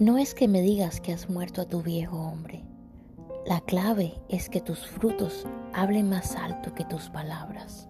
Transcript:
No es que me digas que has muerto a tu viejo hombre. La clave es que tus frutos hablen más alto que tus palabras.